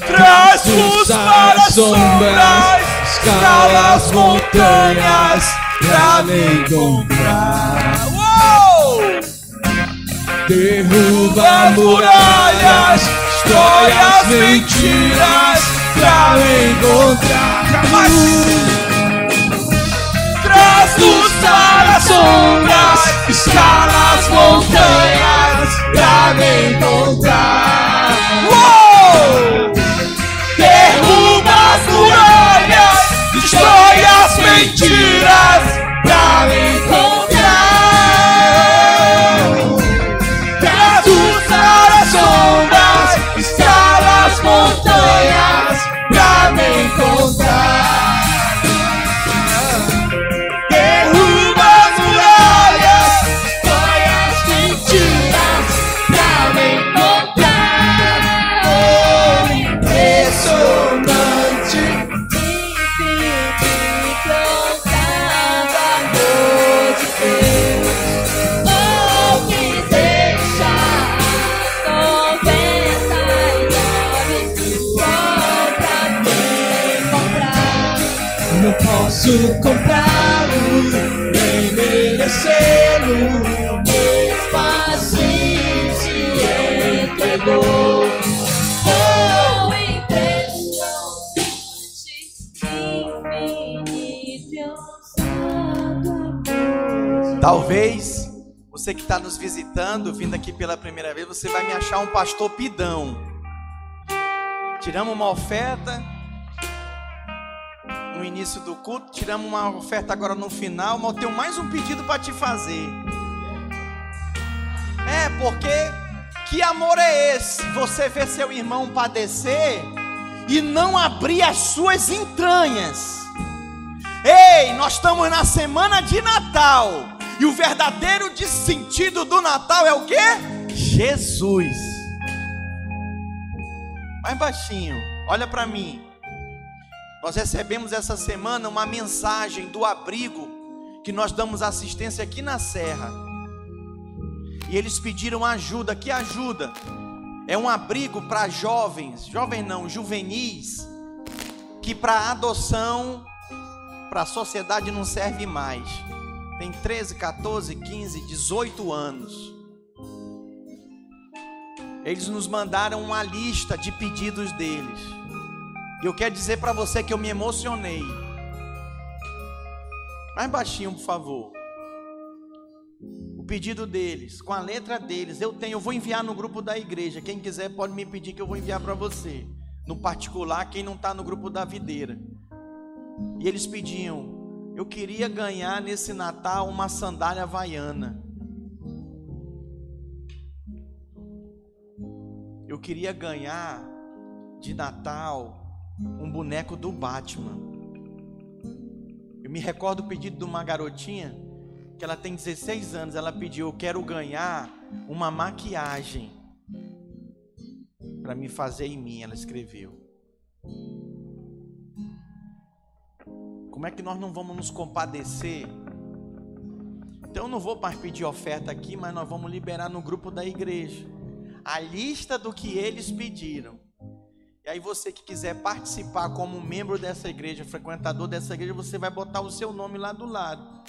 Traz luz para as sombras, escala as montanhas pra me encontrar. Uou! Derruba muralhas, destrói as mentiras pra me encontrar. Traz luz para as sombras, escala as montanhas pra me encontrar. Uou! Derruba as muralhas, destrói as mentiras pra me posso comprá-lo, nem merecê-lo. Talvez você que está nos visitando, vindo aqui pela primeira vez, você vai me achar um pastor pidão. Tiramos uma oferta no início do culto, tiramos uma oferta agora no final, mas eu tenho mais um pedido para te fazer. É porque que amor é esse? Você vê seu irmão padecer e não abrir as suas entranhas. Ei, nós estamos na semana de Natal. E o verdadeiro de sentido do Natal é o que? Jesus. Mais baixinho, olha para mim. Nós recebemos essa semana uma mensagem do abrigo que nós damos assistência aqui na Serra. E eles pediram ajuda. Que ajuda? É um abrigo para jovens, jovens não, juvenis, que para adoção, para a sociedade não serve mais. Tem 13, 14, 15, 18 anos. Eles nos mandaram uma lista de pedidos deles. E eu quero dizer para você que eu me emocionei. Mais baixinho, por favor. O pedido deles, com a letra deles, eu tenho, eu vou enviar no grupo da igreja. Quem quiser pode me pedir que eu vou enviar para você. No particular, quem não está no grupo da videira. E eles pediam, eu queria ganhar nesse Natal uma sandália havaiana. Eu queria ganhar de Natal um boneco do Batman. Eu me recordo o pedido de uma garotinha que ela tem 16 anos, ela pediu: "Eu quero ganhar uma maquiagem para me fazer em mim", ela escreveu. Como é que nós não vamos nos compadecer? Então eu não vou mais pedir oferta aqui, mas nós vamos liberar no grupo da igreja a lista do que eles pediram. E aí você que quiser participar como membro dessa igreja, frequentador dessa igreja, você vai botar o seu nome lá do lado.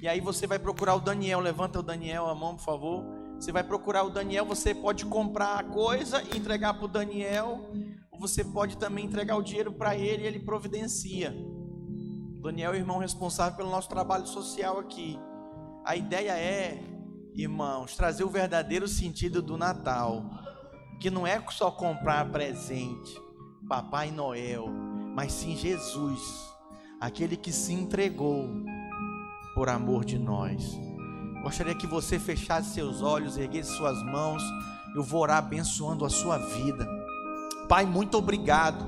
E aí você vai procurar o Daniel, levanta o Daniel a mão, por favor. Você vai procurar o Daniel, você pode comprar a coisa e entregar para o Daniel, ou você pode também entregar o dinheiro para ele e ele providencia. O Daniel é o irmão responsável pelo nosso trabalho social aqui. A ideia é, irmãos, trazer o verdadeiro sentido do Natal que não é só comprar presente, Papai Noel, mas sim Jesus, aquele que se entregou por amor de nós. Gostaria que você fechasse seus olhos, erguesse suas mãos. Eu vou orar abençoando a sua vida. Pai, muito obrigado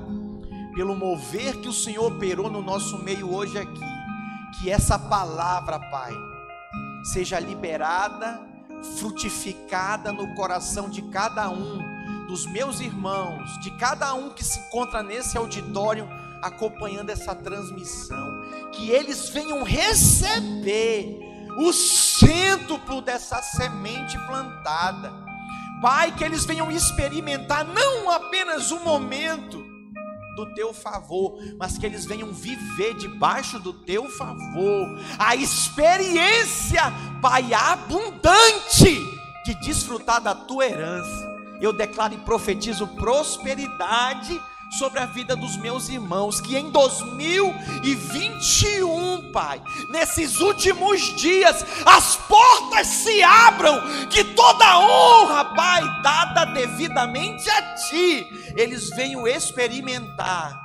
pelo mover que o Senhor operou no nosso meio hoje aqui. Que essa palavra, Pai, seja liberada, frutificada no coração de cada um dos meus irmãos, de cada um que se encontra nesse auditório acompanhando essa transmissão, que eles venham receber o cêntuplo dessa semente plantada. Pai, que eles venham experimentar não apenas um momento do teu favor, mas que eles venham viver debaixo do teu favor, a experiência, Pai, abundante de desfrutar da tua herança eu declaro e profetizo prosperidade sobre a vida dos meus irmãos, que em 2021, Pai, nesses últimos dias, as portas se abram, que toda honra, Pai, dada devidamente a Ti, eles venham experimentar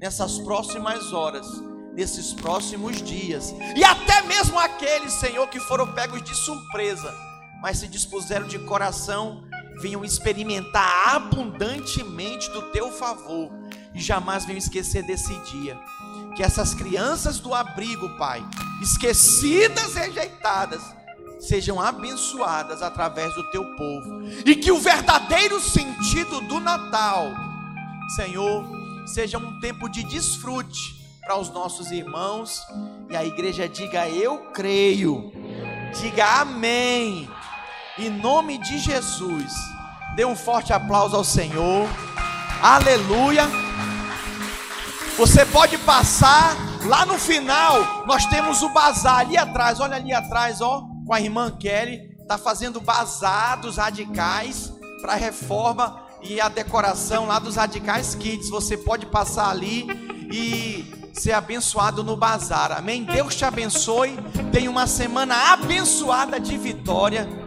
nessas próximas horas, nesses próximos dias, e até mesmo aqueles, Senhor, que foram pegos de surpresa, mas se dispuseram de coração venham experimentar abundantemente do teu favor e jamais venham esquecer desse dia. Que essas crianças do abrigo, Pai, esquecidas, rejeitadas, sejam abençoadas através do teu povo e que o verdadeiro sentido do Natal, Senhor, seja um tempo de desfrute para os nossos irmãos e a igreja diga eu creio, diga amém. Em nome de Jesus, dê um forte aplauso ao Senhor. Aleluia. Você pode passar lá no final. Nós temos o bazar ali atrás. Olha ali atrás, ó, com a irmã Kelly, tá fazendo bazar dos radicais para reforma e a decoração lá dos radicais kids. Você pode passar ali e ser abençoado no bazar. Amém. Deus te abençoe. Tenha uma semana abençoada de vitória